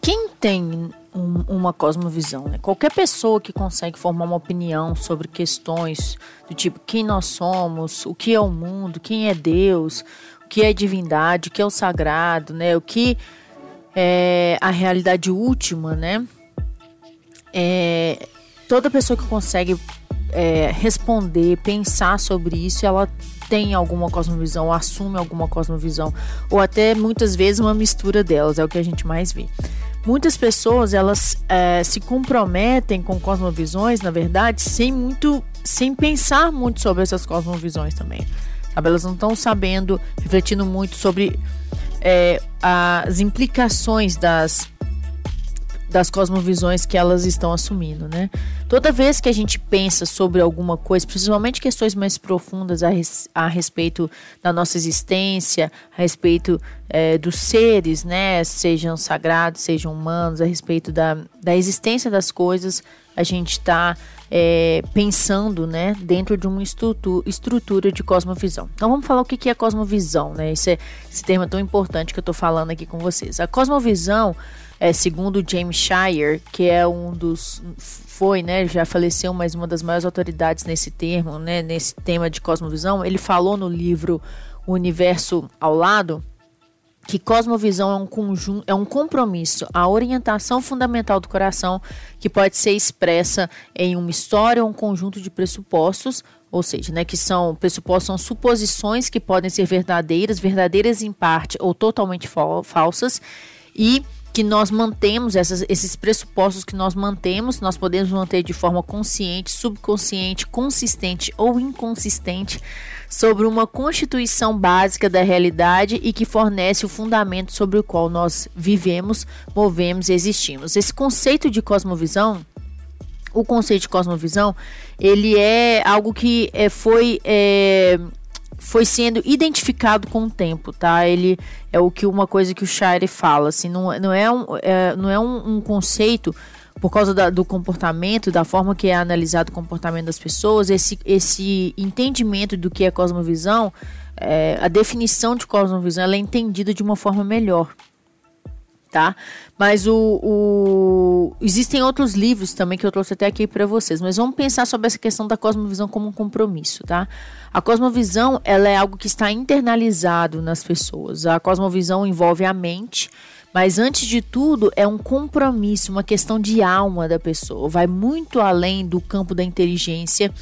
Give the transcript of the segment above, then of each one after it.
quem tem um, uma cosmovisão, né? Qualquer pessoa que consegue formar uma opinião sobre questões do tipo quem nós somos, o que é o mundo, quem é Deus, o que é divindade, o que é o sagrado, né? O que é a realidade última, né? É, toda pessoa que consegue é, responder, pensar sobre isso, ela tem alguma cosmovisão, assume alguma cosmovisão, ou até muitas vezes uma mistura delas, é o que a gente mais vê. Muitas pessoas elas é, se comprometem com cosmovisões, na verdade, sem muito, sem pensar muito sobre essas cosmovisões também. Sabe? Elas não estão sabendo, refletindo muito sobre é, as implicações das das cosmovisões que elas estão assumindo, né? Toda vez que a gente pensa sobre alguma coisa, principalmente questões mais profundas a, res, a respeito da nossa existência, a respeito é, dos seres, né? Sejam sagrados, sejam humanos, a respeito da, da existência das coisas, a gente está é, pensando, né? Dentro de uma estrutura, de cosmovisão. Então vamos falar o que é cosmovisão, né? Esse, é, esse termo tão importante que eu estou falando aqui com vocês. A cosmovisão é, segundo James Shire, que é um dos foi, né, já faleceu, mas uma das maiores autoridades nesse termo, né, nesse tema de cosmovisão, ele falou no livro O Universo ao Lado que cosmovisão é um conjunto, é um compromisso, a orientação fundamental do coração que pode ser expressa em uma história ou um conjunto de pressupostos, ou seja, né, que são pressupostos são suposições que podem ser verdadeiras, verdadeiras em parte ou totalmente falsas e que nós mantemos, essas, esses pressupostos que nós mantemos, nós podemos manter de forma consciente, subconsciente, consistente ou inconsistente sobre uma constituição básica da realidade e que fornece o fundamento sobre o qual nós vivemos, movemos e existimos. Esse conceito de cosmovisão o conceito de cosmovisão ele é algo que é, foi é, foi sendo identificado com o tempo, tá? Ele é o que uma coisa que o Shire fala, assim, não, não é, um, é não é um, um conceito por causa da, do comportamento, da forma que é analisado o comportamento das pessoas, esse, esse entendimento do que é cosmovisão, é, a definição de cosmovisão, ela é entendida de uma forma melhor, tá? Mas o, o, existem outros livros também que eu trouxe até aqui para vocês, mas vamos pensar sobre essa questão da cosmovisão como um compromisso, tá? A cosmovisão, ela é algo que está internalizado nas pessoas. A cosmovisão envolve a mente, mas antes de tudo é um compromisso, uma questão de alma da pessoa. Vai muito além do campo da inteligência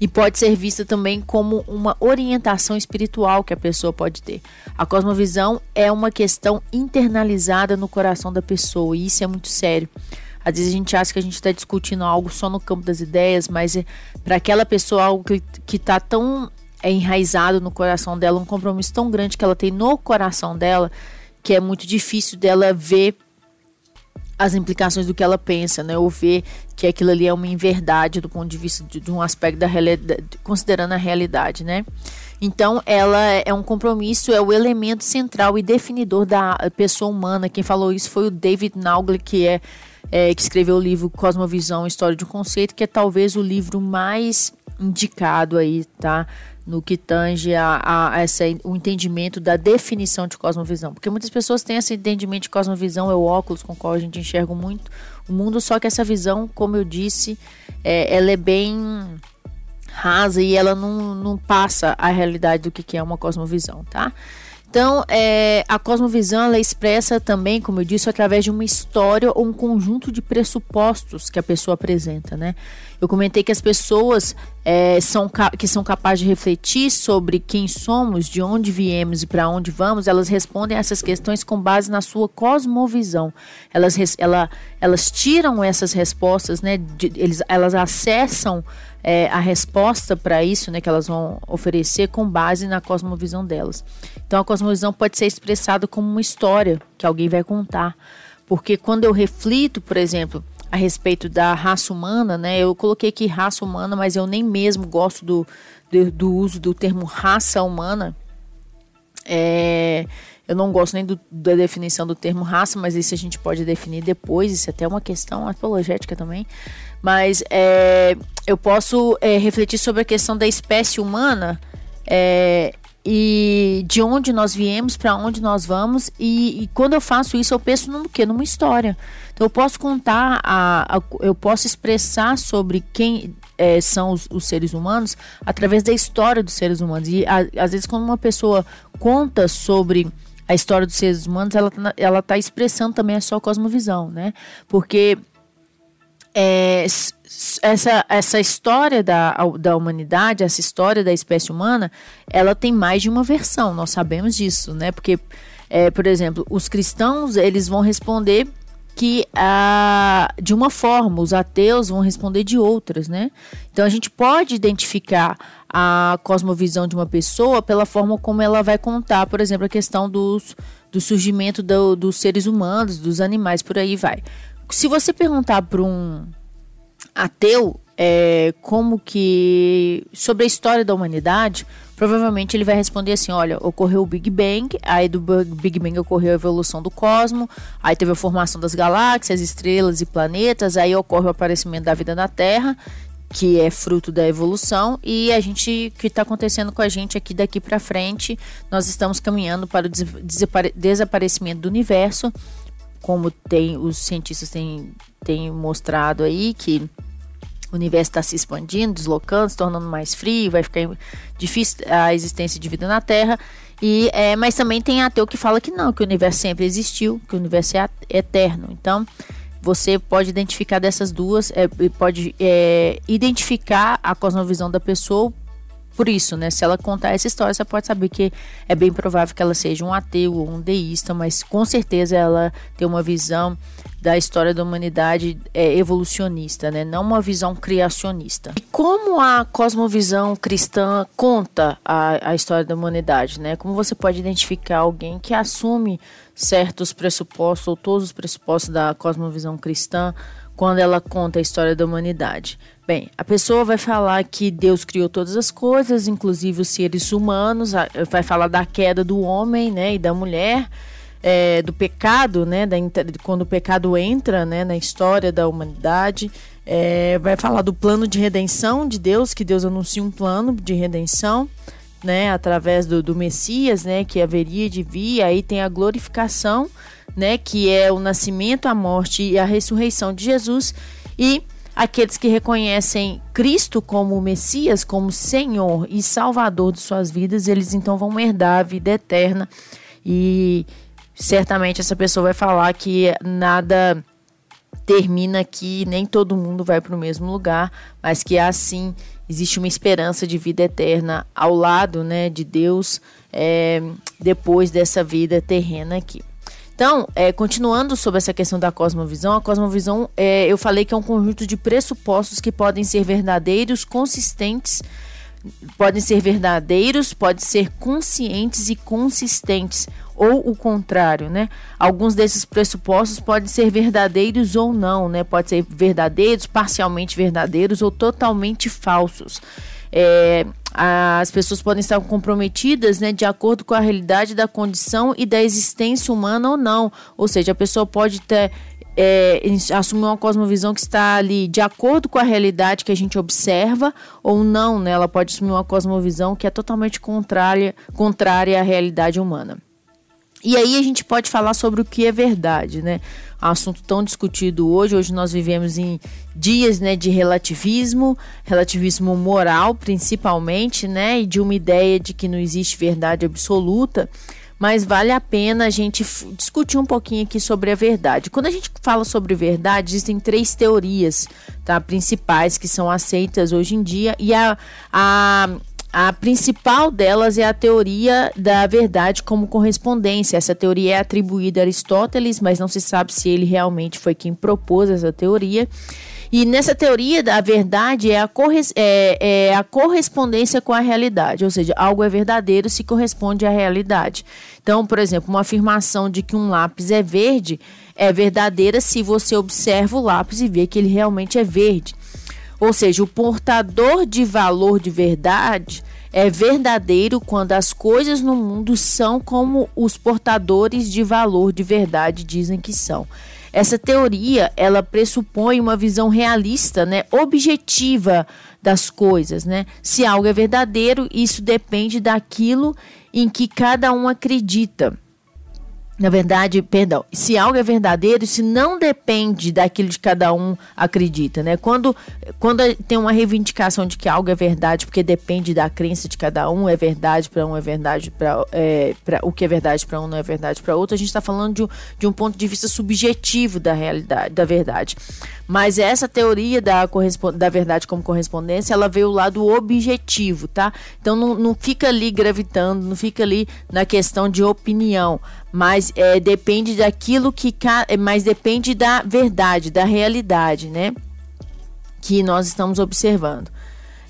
e pode ser vista também como uma orientação espiritual que a pessoa pode ter. A cosmovisão é uma questão internalizada no coração da pessoa e isso é muito sério. Às vezes a gente acha que a gente está discutindo algo só no campo das ideias, mas é para aquela pessoa algo que está tão é, enraizado no coração dela, um compromisso tão grande que ela tem no coração dela, que é muito difícil dela ver as implicações do que ela pensa, né? Ou ver que aquilo ali é uma inverdade do ponto de vista de, de um aspecto da realidade, considerando a realidade, né? Então, ela é um compromisso, é o elemento central e definidor da pessoa humana. Quem falou isso foi o David Naugli, que é, é que escreveu o livro Cosmovisão, História de um Conceito, que é talvez o livro mais indicado aí, tá? No que tange a, a, essa, o entendimento da definição de cosmovisão. Porque muitas pessoas têm esse entendimento de cosmovisão, é o óculos com o qual a gente enxerga muito o mundo, só que essa visão, como eu disse, é, ela é bem rasa e ela não, não passa a realidade do que, que é uma cosmovisão, tá? Então, é, a cosmovisão ela é expressa também, como eu disse, através de uma história ou um conjunto de pressupostos que a pessoa apresenta, né? Eu comentei que as pessoas é, são, que são capazes de refletir sobre quem somos, de onde viemos e para onde vamos, elas respondem a essas questões com base na sua cosmovisão. Elas, ela, elas tiram essas respostas, né? De, eles, elas acessam é, a resposta para isso, né? Que elas vão oferecer com base na cosmovisão delas. Então, a cosmovisão pode ser expressada como uma história que alguém vai contar. Porque quando eu reflito, por exemplo, a respeito da raça humana, né? Eu coloquei aqui raça humana, mas eu nem mesmo gosto do, do, do uso do termo raça humana. É, eu não gosto nem do, da definição do termo raça, mas isso a gente pode definir depois. Isso é até uma questão apologética também. Mas é, eu posso é, refletir sobre a questão da espécie humana é, e de onde nós viemos, para onde nós vamos. E, e, quando eu faço isso, eu penso no quê? Numa história. Então eu posso contar, a, a eu posso expressar sobre quem é, são os, os, seres humanos através da história dos seres humanos. E a, às vezes quando uma pessoa conta sobre a história dos seres humanos, ela, ela está expressando também a sua cosmovisão, né? Porque é, essa, essa história da, da humanidade, essa história da espécie humana, ela tem mais de uma versão, nós sabemos disso, né? Porque, é, por exemplo, os cristãos, eles vão responder que ah, de uma forma, os ateus vão responder de outras, né? Então a gente pode identificar a cosmovisão de uma pessoa pela forma como ela vai contar, por exemplo, a questão dos, do surgimento do, dos seres humanos, dos animais, por aí vai se você perguntar para um ateu é, como que sobre a história da humanidade, provavelmente ele vai responder assim: olha, ocorreu o Big Bang, aí do Big Bang ocorreu a evolução do cosmos, aí teve a formação das galáxias, estrelas e planetas, aí ocorre o aparecimento da vida na Terra, que é fruto da evolução, e a gente que está acontecendo com a gente aqui daqui para frente, nós estamos caminhando para o desaparecimento do universo como tem os cientistas têm, têm mostrado aí que o universo está se expandindo, deslocando, se tornando mais frio, vai ficar difícil a existência de vida na Terra. E, é, mas também tem ateu que fala que não, que o universo sempre existiu, que o universo é eterno. Então, você pode identificar dessas duas, é, pode é, identificar a cosmovisão da pessoa por isso, né? Se ela contar essa história, você pode saber que é bem provável que ela seja um ateu ou um deísta, mas com certeza ela tem uma visão da história da humanidade é, evolucionista, né? Não uma visão criacionista. E como a cosmovisão cristã conta a, a história da humanidade, né? Como você pode identificar alguém que assume certos pressupostos ou todos os pressupostos da cosmovisão cristã quando ela conta a história da humanidade? Bem, a pessoa vai falar que Deus criou todas as coisas, inclusive os seres humanos, vai falar da queda do homem né, e da mulher, é, do pecado, né, da, quando o pecado entra né, na história da humanidade. É, vai falar do plano de redenção de Deus, que Deus anuncia um plano de redenção. Né, através do, do Messias, né, que haveria de vir, aí tem a glorificação, né, que é o nascimento, a morte e a ressurreição de Jesus, e Aqueles que reconhecem Cristo como Messias, como Senhor e Salvador de suas vidas, eles então vão herdar a vida eterna. E certamente essa pessoa vai falar que nada termina aqui, nem todo mundo vai para o mesmo lugar, mas que assim existe uma esperança de vida eterna ao lado né, de Deus é, depois dessa vida terrena aqui. Então, é, continuando sobre essa questão da cosmovisão, a cosmovisão, é, eu falei que é um conjunto de pressupostos que podem ser verdadeiros, consistentes, podem ser verdadeiros, podem ser conscientes e consistentes, ou o contrário, né? Alguns desses pressupostos podem ser verdadeiros ou não, né? Pode ser verdadeiros, parcialmente verdadeiros ou totalmente falsos. É, as pessoas podem estar comprometidas né, de acordo com a realidade da condição e da existência humana ou não. Ou seja, a pessoa pode ter é, assumir uma cosmovisão que está ali de acordo com a realidade que a gente observa ou não, né? Ela pode assumir uma cosmovisão que é totalmente contrária, contrária à realidade humana. E aí a gente pode falar sobre o que é verdade, né? Um assunto tão discutido hoje. Hoje nós vivemos em dias né, de relativismo, relativismo moral principalmente, né? E de uma ideia de que não existe verdade absoluta. Mas vale a pena a gente discutir um pouquinho aqui sobre a verdade. Quando a gente fala sobre verdade, existem três teorias tá, principais que são aceitas hoje em dia. E a, a a principal delas é a teoria da verdade como correspondência. Essa teoria é atribuída a Aristóteles, mas não se sabe se ele realmente foi quem propôs essa teoria. E nessa teoria, a verdade é a, é, é a correspondência com a realidade, ou seja, algo é verdadeiro se corresponde à realidade. Então, por exemplo, uma afirmação de que um lápis é verde é verdadeira se você observa o lápis e vê que ele realmente é verde. Ou seja, o portador de valor de verdade é verdadeiro quando as coisas no mundo são como os portadores de valor de verdade dizem que são. Essa teoria, ela pressupõe uma visão realista, né, objetiva das coisas, né? Se algo é verdadeiro, isso depende daquilo em que cada um acredita. Na verdade, perdão, se algo é verdadeiro, se não depende daquilo que cada um acredita, né? Quando, quando tem uma reivindicação de que algo é verdade, porque depende da crença de cada um, é verdade para um, é verdade para é, o que é verdade para um, não é verdade para outro, a gente está falando de, de um ponto de vista subjetivo da realidade, da verdade. Mas essa teoria da, da verdade como correspondência, ela veio o lado objetivo, tá? Então não, não fica ali gravitando, não fica ali na questão de opinião, mas é, depende daquilo que. Mas depende da verdade, da realidade, né? Que nós estamos observando.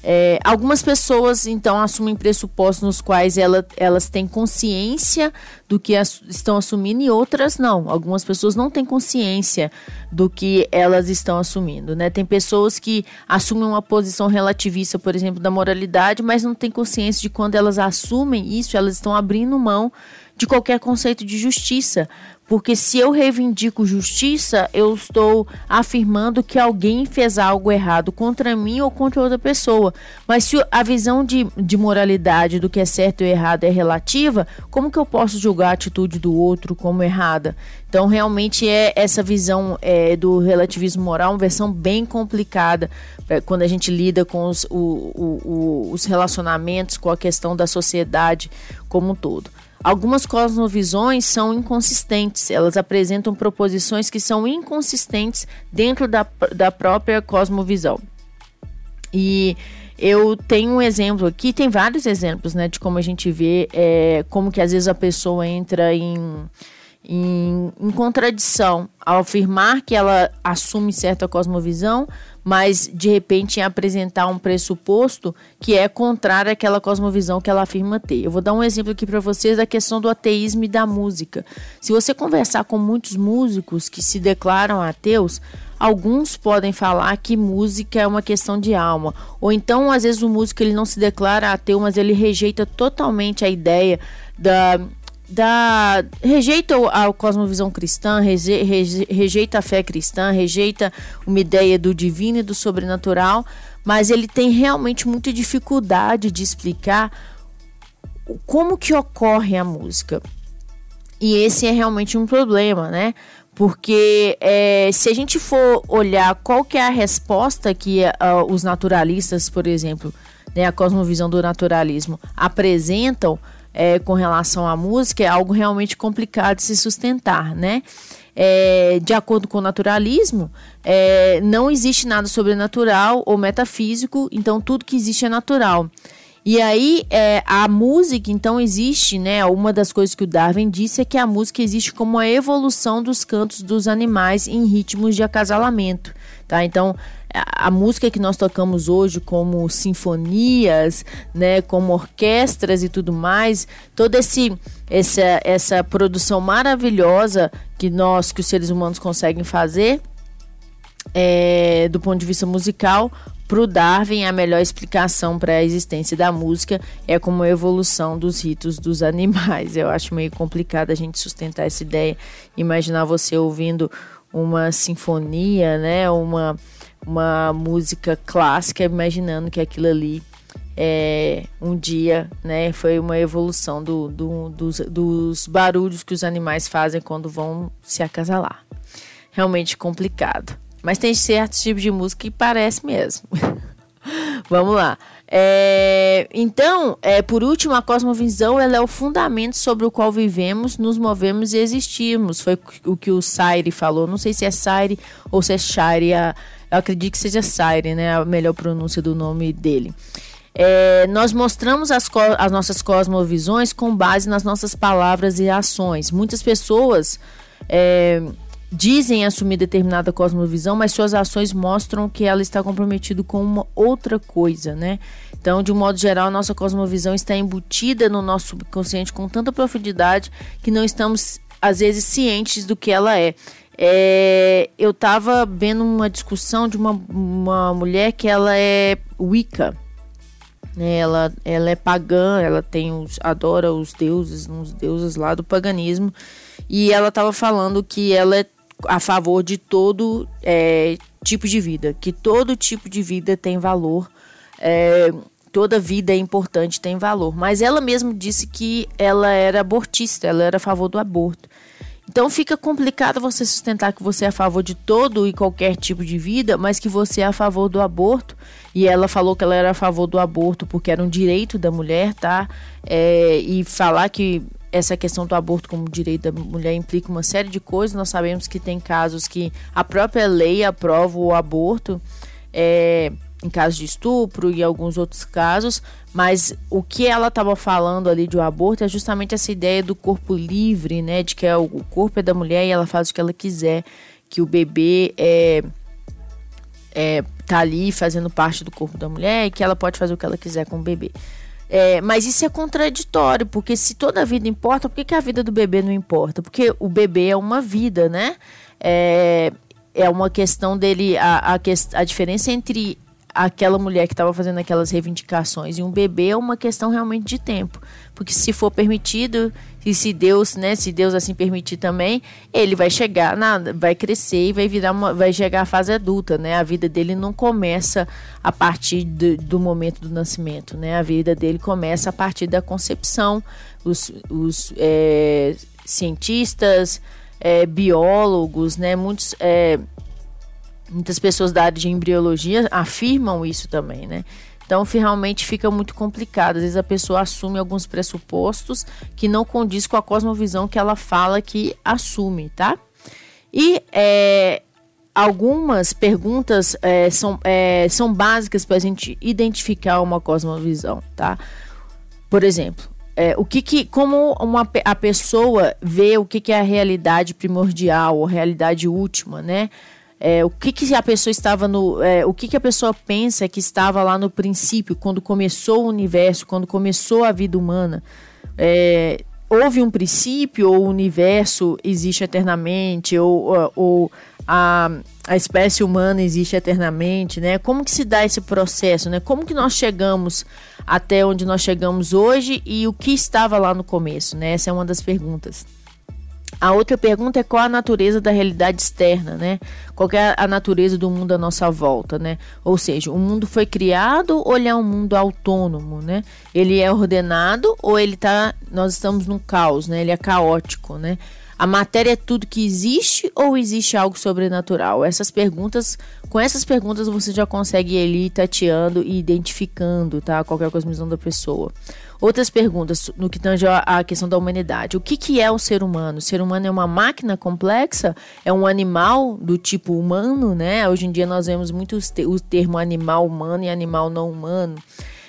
É, algumas pessoas, então, assumem pressupostos nos quais ela, elas têm consciência do que as, estão assumindo e outras não. Algumas pessoas não têm consciência do que elas estão assumindo, né? Tem pessoas que assumem uma posição relativista, por exemplo, da moralidade, mas não têm consciência de quando elas assumem isso, elas estão abrindo mão de qualquer conceito de justiça, porque se eu reivindico justiça, eu estou afirmando que alguém fez algo errado contra mim ou contra outra pessoa. Mas se a visão de, de moralidade do que é certo e errado é relativa, como que eu posso julgar a atitude do outro como errada? Então, realmente é essa visão é, do relativismo moral uma versão bem complicada é, quando a gente lida com os, o, o, o, os relacionamentos, com a questão da sociedade como um todo. Algumas cosmovisões são inconsistentes, elas apresentam proposições que são inconsistentes dentro da, da própria cosmovisão. E eu tenho um exemplo aqui, tem vários exemplos, né, de como a gente vê é, como que às vezes a pessoa entra em, em, em contradição ao afirmar que ela assume certa cosmovisão, mas de repente em apresentar um pressuposto que é contrário àquela cosmovisão que ela afirma ter. Eu vou dar um exemplo aqui para vocês da questão do ateísmo e da música. Se você conversar com muitos músicos que se declaram ateus, alguns podem falar que música é uma questão de alma, ou então às vezes o músico ele não se declara ateu, mas ele rejeita totalmente a ideia da da rejeita a cosmovisão cristã, reje, reje, rejeita a fé cristã, rejeita uma ideia do divino e do sobrenatural, mas ele tem realmente muita dificuldade de explicar como que ocorre a música. E esse é realmente um problema, né? Porque é, se a gente for olhar qual que é a resposta que uh, os naturalistas, por exemplo, né, a cosmovisão do naturalismo apresentam é, com relação à música é algo realmente complicado de se sustentar, né? É, de acordo com o naturalismo, é, não existe nada sobrenatural ou metafísico, então tudo que existe é natural. E aí, é, a música, então, existe, né? Uma das coisas que o Darwin disse é que a música existe como a evolução dos cantos dos animais em ritmos de acasalamento, tá? Então, a música que nós tocamos hoje, como sinfonias, né, como orquestras e tudo mais, toda esse, essa, essa produção maravilhosa que nós, que os seres humanos conseguem fazer, é, do ponto de vista musical, para o Darwin, a melhor explicação para a existência da música é como a evolução dos ritos dos animais. Eu acho meio complicado a gente sustentar essa ideia, imaginar você ouvindo uma sinfonia, né, uma uma música clássica, imaginando que aquilo ali é, um dia né, foi uma evolução do, do, dos, dos barulhos que os animais fazem quando vão se acasalar. Realmente complicado. Mas tem certos tipos de música que parece mesmo. Vamos lá. É, então, é, por último, a cosmovisão ela é o fundamento sobre o qual vivemos, nos movemos e existimos. Foi o que o Saire falou. Não sei se é Saire ou se é Shire a, eu acredito que seja Saire, né? A melhor pronúncia do nome dele. É, nós mostramos as, as, nossas cosmovisões com base nas nossas palavras e ações. Muitas pessoas é, dizem assumir determinada cosmovisão, mas suas ações mostram que ela está comprometida com uma outra coisa, né? Então, de um modo geral, a nossa cosmovisão está embutida no nosso subconsciente com tanta profundidade que não estamos, às vezes, cientes do que ela é. É, eu estava vendo uma discussão de uma, uma mulher que ela é Wicca. Né? Ela, ela é pagã, ela tem os, adora os deuses, uns deuses lá do paganismo. E ela estava falando que ela é a favor de todo é, tipo de vida, que todo tipo de vida tem valor. É, toda vida é importante, tem valor. Mas ela mesma disse que ela era abortista, ela era a favor do aborto. Então fica complicado você sustentar que você é a favor de todo e qualquer tipo de vida, mas que você é a favor do aborto. E ela falou que ela era a favor do aborto porque era um direito da mulher, tá? É, e falar que essa questão do aborto como direito da mulher implica uma série de coisas. Nós sabemos que tem casos que a própria lei aprova o aborto. É, em casos de estupro e alguns outros casos, mas o que ela estava falando ali de um aborto é justamente essa ideia do corpo livre, né, de que é o corpo é da mulher e ela faz o que ela quiser, que o bebê é, é tá ali fazendo parte do corpo da mulher e que ela pode fazer o que ela quiser com o bebê. É, mas isso é contraditório, porque se toda a vida importa, por que, que a vida do bebê não importa? Porque o bebê é uma vida, né? É, é uma questão dele, a, a, a diferença entre aquela mulher que estava fazendo aquelas reivindicações e um bebê é uma questão realmente de tempo. Porque se for permitido, e se Deus, né, se Deus assim permitir também, ele vai chegar, na, vai crescer e vai virar uma, vai chegar à fase adulta, né? A vida dele não começa a partir do, do momento do nascimento, né? A vida dele começa a partir da concepção. Os, os é, cientistas, é, biólogos, né? Muitos é, Muitas pessoas da área de embriologia afirmam isso também, né? Então, realmente fica muito complicado. Às vezes a pessoa assume alguns pressupostos que não condiz com a cosmovisão que ela fala que assume, tá? E é, algumas perguntas é, são, é, são básicas para a gente identificar uma cosmovisão, tá? Por exemplo, é, o que, que como uma, a pessoa vê o que, que é a realidade primordial, a realidade última, né? É, o que, que a pessoa estava no. É, o que, que a pessoa pensa que estava lá no princípio, quando começou o universo, quando começou a vida humana. É, houve um princípio, ou o universo existe eternamente, ou, ou a, a espécie humana existe eternamente, né? Como que se dá esse processo, né? Como que nós chegamos até onde nós chegamos hoje e o que estava lá no começo, né? Essa é uma das perguntas. A outra pergunta é qual a natureza da realidade externa, né? Qual é a natureza do mundo à nossa volta, né? Ou seja, o mundo foi criado ou ele é um mundo autônomo, né? Ele é ordenado ou ele tá, nós estamos num caos, né? Ele é caótico, né? A matéria é tudo que existe ou existe algo sobrenatural? Essas perguntas, com essas perguntas você já consegue ir tateando e identificando, tá? Qualquer cosmovisão da pessoa. Outras perguntas no que tange a questão da humanidade. O que, que é o ser humano? O ser humano é uma máquina complexa? É um animal do tipo humano, né? Hoje em dia nós vemos muito o termo animal humano e animal não humano.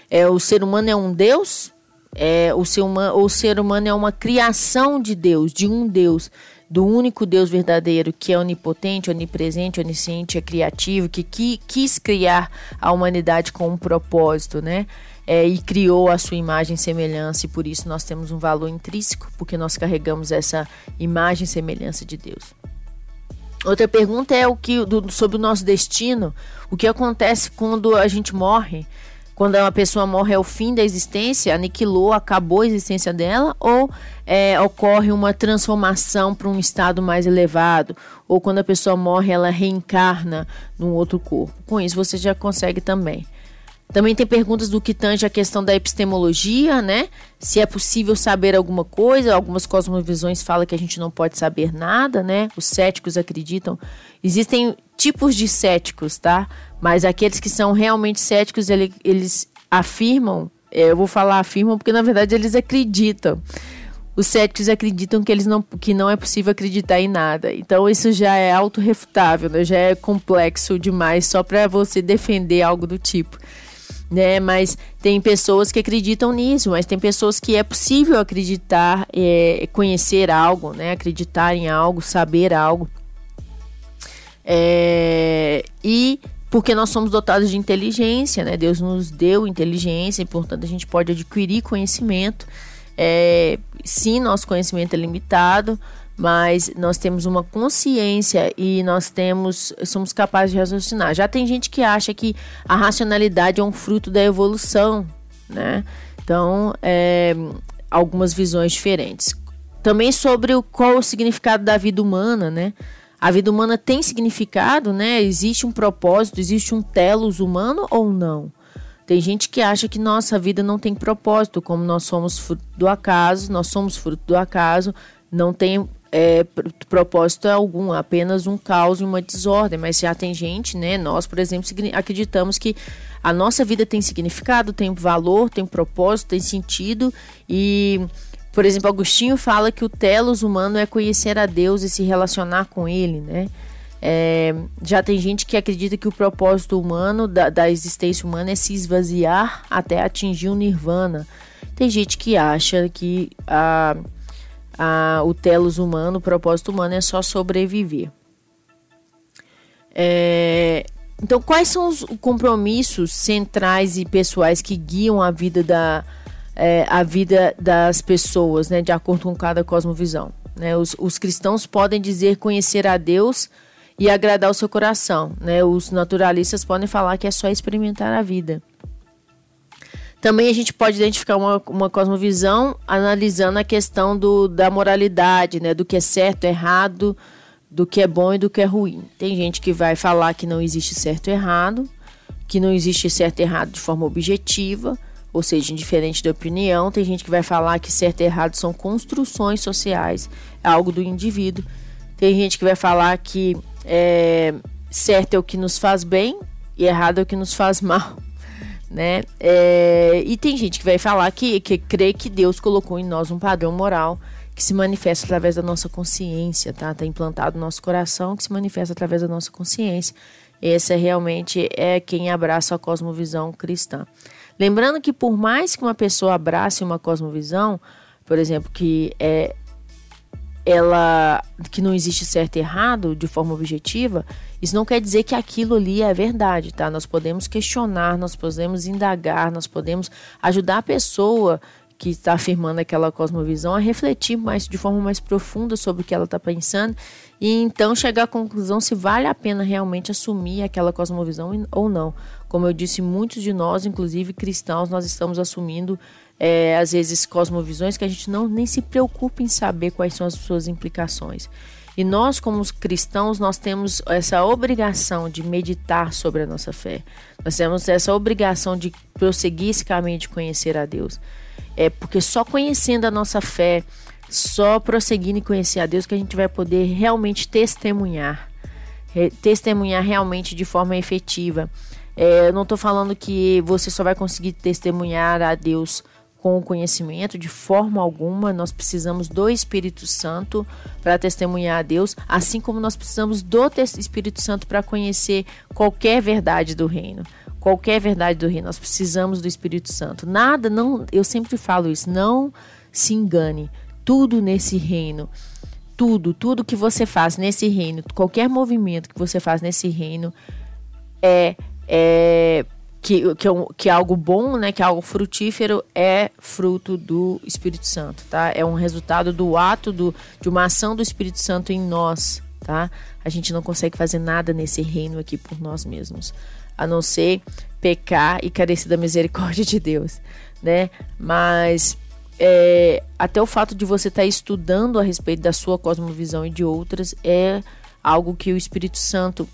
É, o ser humano é um Deus? É, o, ser humano, o ser humano é uma criação de Deus, de um Deus, do único Deus verdadeiro, que é onipotente, onipresente, onisciente, é criativo, que, que quis criar a humanidade com um propósito, né? É, e criou a sua imagem e semelhança, e por isso nós temos um valor intrínseco, porque nós carregamos essa imagem e semelhança de Deus. Outra pergunta é o que do, sobre o nosso destino, o que acontece quando a gente morre, quando uma pessoa morre é o fim da existência, aniquilou, acabou a existência dela, ou é, ocorre uma transformação para um estado mais elevado, ou quando a pessoa morre ela reencarna num outro corpo. Com isso você já consegue também também tem perguntas do que tange a questão da epistemologia, né? Se é possível saber alguma coisa. Algumas cosmovisões falam que a gente não pode saber nada, né? Os céticos acreditam. Existem tipos de céticos, tá? Mas aqueles que são realmente céticos, eles, eles afirmam, é, eu vou falar afirmam porque na verdade eles acreditam. Os céticos acreditam que eles não, que não é possível acreditar em nada. Então isso já é autorrefutável, né? já é complexo demais só para você defender algo do tipo né? Mas tem pessoas que acreditam nisso, mas tem pessoas que é possível acreditar, é, conhecer algo, né? Acreditar em algo, saber algo. É, e porque nós somos dotados de inteligência, né? Deus nos deu inteligência e, portanto, a gente pode adquirir conhecimento. É, sim, nosso conhecimento é limitado, mas nós temos uma consciência e nós temos somos capazes de raciocinar. Já tem gente que acha que a racionalidade é um fruto da evolução, né? Então, é, algumas visões diferentes. Também sobre o, qual o significado da vida humana, né? A vida humana tem significado, né? Existe um propósito, existe um telos humano ou não? Tem gente que acha que nossa vida não tem propósito, como nós somos fruto do acaso, nós somos fruto do acaso, não tem é, propósito algum, apenas um caos e uma desordem. Mas já tem gente, né? Nós, por exemplo, acreditamos que a nossa vida tem significado, tem valor, tem propósito, tem sentido e por exemplo, Agostinho fala que o telos humano é conhecer a Deus e se relacionar com Ele, né? É, já tem gente que acredita que o propósito humano, da, da existência humana, é se esvaziar até atingir o nirvana. Tem gente que acha que a, o telos humano, o propósito humano é só sobreviver. É, então, quais são os compromissos centrais e pessoais que guiam a vida da é, a vida das pessoas, né, de acordo com cada cosmovisão? Né? Os, os cristãos podem dizer conhecer a Deus e agradar o seu coração. Né? Os naturalistas podem falar que é só experimentar a vida. Também a gente pode identificar uma, uma cosmovisão analisando a questão do, da moralidade, né? do que é certo, errado, do que é bom e do que é ruim. Tem gente que vai falar que não existe certo e errado, que não existe certo e errado de forma objetiva, ou seja, indiferente da opinião. Tem gente que vai falar que certo e errado são construções sociais, é algo do indivíduo. Tem gente que vai falar que é, certo é o que nos faz bem e errado é o que nos faz mal. Né? É, e tem gente que vai falar que, que crê que Deus colocou em nós um padrão moral que se manifesta através da nossa consciência, tá? Está implantado no nosso coração, que se manifesta através da nossa consciência. Esse é realmente é quem abraça a cosmovisão cristã. Lembrando que por mais que uma pessoa abrace uma cosmovisão, por exemplo, que é ela que não existe certo e errado de forma objetiva, isso não quer dizer que aquilo ali é verdade, tá? Nós podemos questionar, nós podemos indagar, nós podemos ajudar a pessoa que está afirmando aquela cosmovisão a refletir mais de forma mais profunda sobre o que ela está pensando e então chegar à conclusão se vale a pena realmente assumir aquela cosmovisão ou não. Como eu disse, muitos de nós, inclusive cristãos, nós estamos assumindo é, às vezes cosmovisões que a gente não nem se preocupa em saber quais são as suas implicações. E nós, como cristãos, nós temos essa obrigação de meditar sobre a nossa fé. Nós temos essa obrigação de prosseguir esse caminho de conhecer a Deus. É porque só conhecendo a nossa fé, só prosseguindo e conhecer a Deus que a gente vai poder realmente testemunhar, testemunhar realmente de forma efetiva. É, eu não estou falando que você só vai conseguir testemunhar a Deus com o conhecimento, de forma alguma. Nós precisamos do Espírito Santo para testemunhar a Deus, assim como nós precisamos do Espírito Santo para conhecer qualquer verdade do reino. Qualquer verdade do reino, nós precisamos do Espírito Santo. Nada, não, eu sempre falo isso, não se engane. Tudo nesse reino, tudo, tudo que você faz nesse reino, qualquer movimento que você faz nesse reino é, é que, que, é que é algo bom, né, que é algo frutífero, é fruto do Espírito Santo, tá? É um resultado do ato do, de uma ação do Espírito Santo em nós, tá? A gente não consegue fazer nada nesse reino aqui por nós mesmos, a não ser pecar e carecer da misericórdia de Deus, né? Mas é, até o fato de você estar tá estudando a respeito da sua cosmovisão e de outras é algo que o Espírito Santo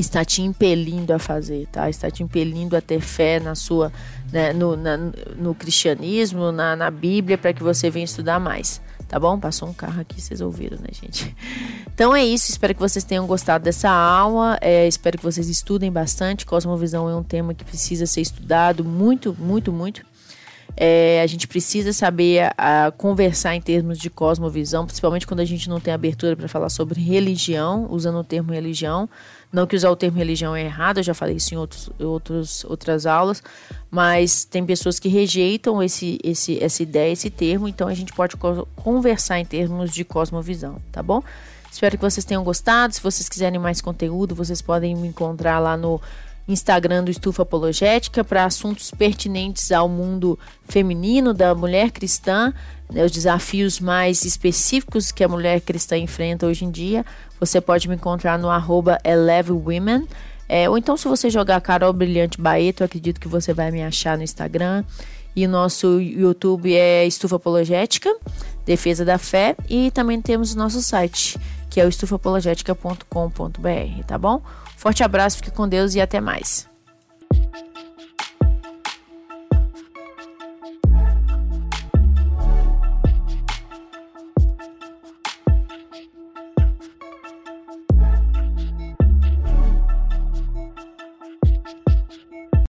está te impelindo a fazer, tá? Está te impelindo a ter fé na sua, né, no, na, no cristianismo, na, na Bíblia, para que você venha estudar mais, tá bom? Passou um carro aqui, vocês ouviram, né, gente? Então é isso, espero que vocês tenham gostado dessa aula, é, espero que vocês estudem bastante. Cosmovisão é um tema que precisa ser estudado muito, muito, muito. É, a gente precisa saber a, a, conversar em termos de cosmovisão, principalmente quando a gente não tem abertura para falar sobre religião, usando o termo religião. Não que usar o termo religião é errado, eu já falei isso em outros, outros, outras aulas, mas tem pessoas que rejeitam esse, esse, essa ideia, esse termo, então a gente pode conversar em termos de cosmovisão, tá bom? Espero que vocês tenham gostado. Se vocês quiserem mais conteúdo, vocês podem me encontrar lá no Instagram do Estufa Apologética para assuntos pertinentes ao mundo feminino da mulher cristã, né, os desafios mais específicos que a mulher cristã enfrenta hoje em dia. Você pode me encontrar no arroba EleveWomen. É, ou então, se você jogar Carol Brilhante Baeto, eu acredito que você vai me achar no Instagram. E o nosso YouTube é Estufa Apologética, Defesa da Fé. E também temos o nosso site, que é o estufapologética.com.br, tá bom? Forte abraço, fique com Deus e até mais.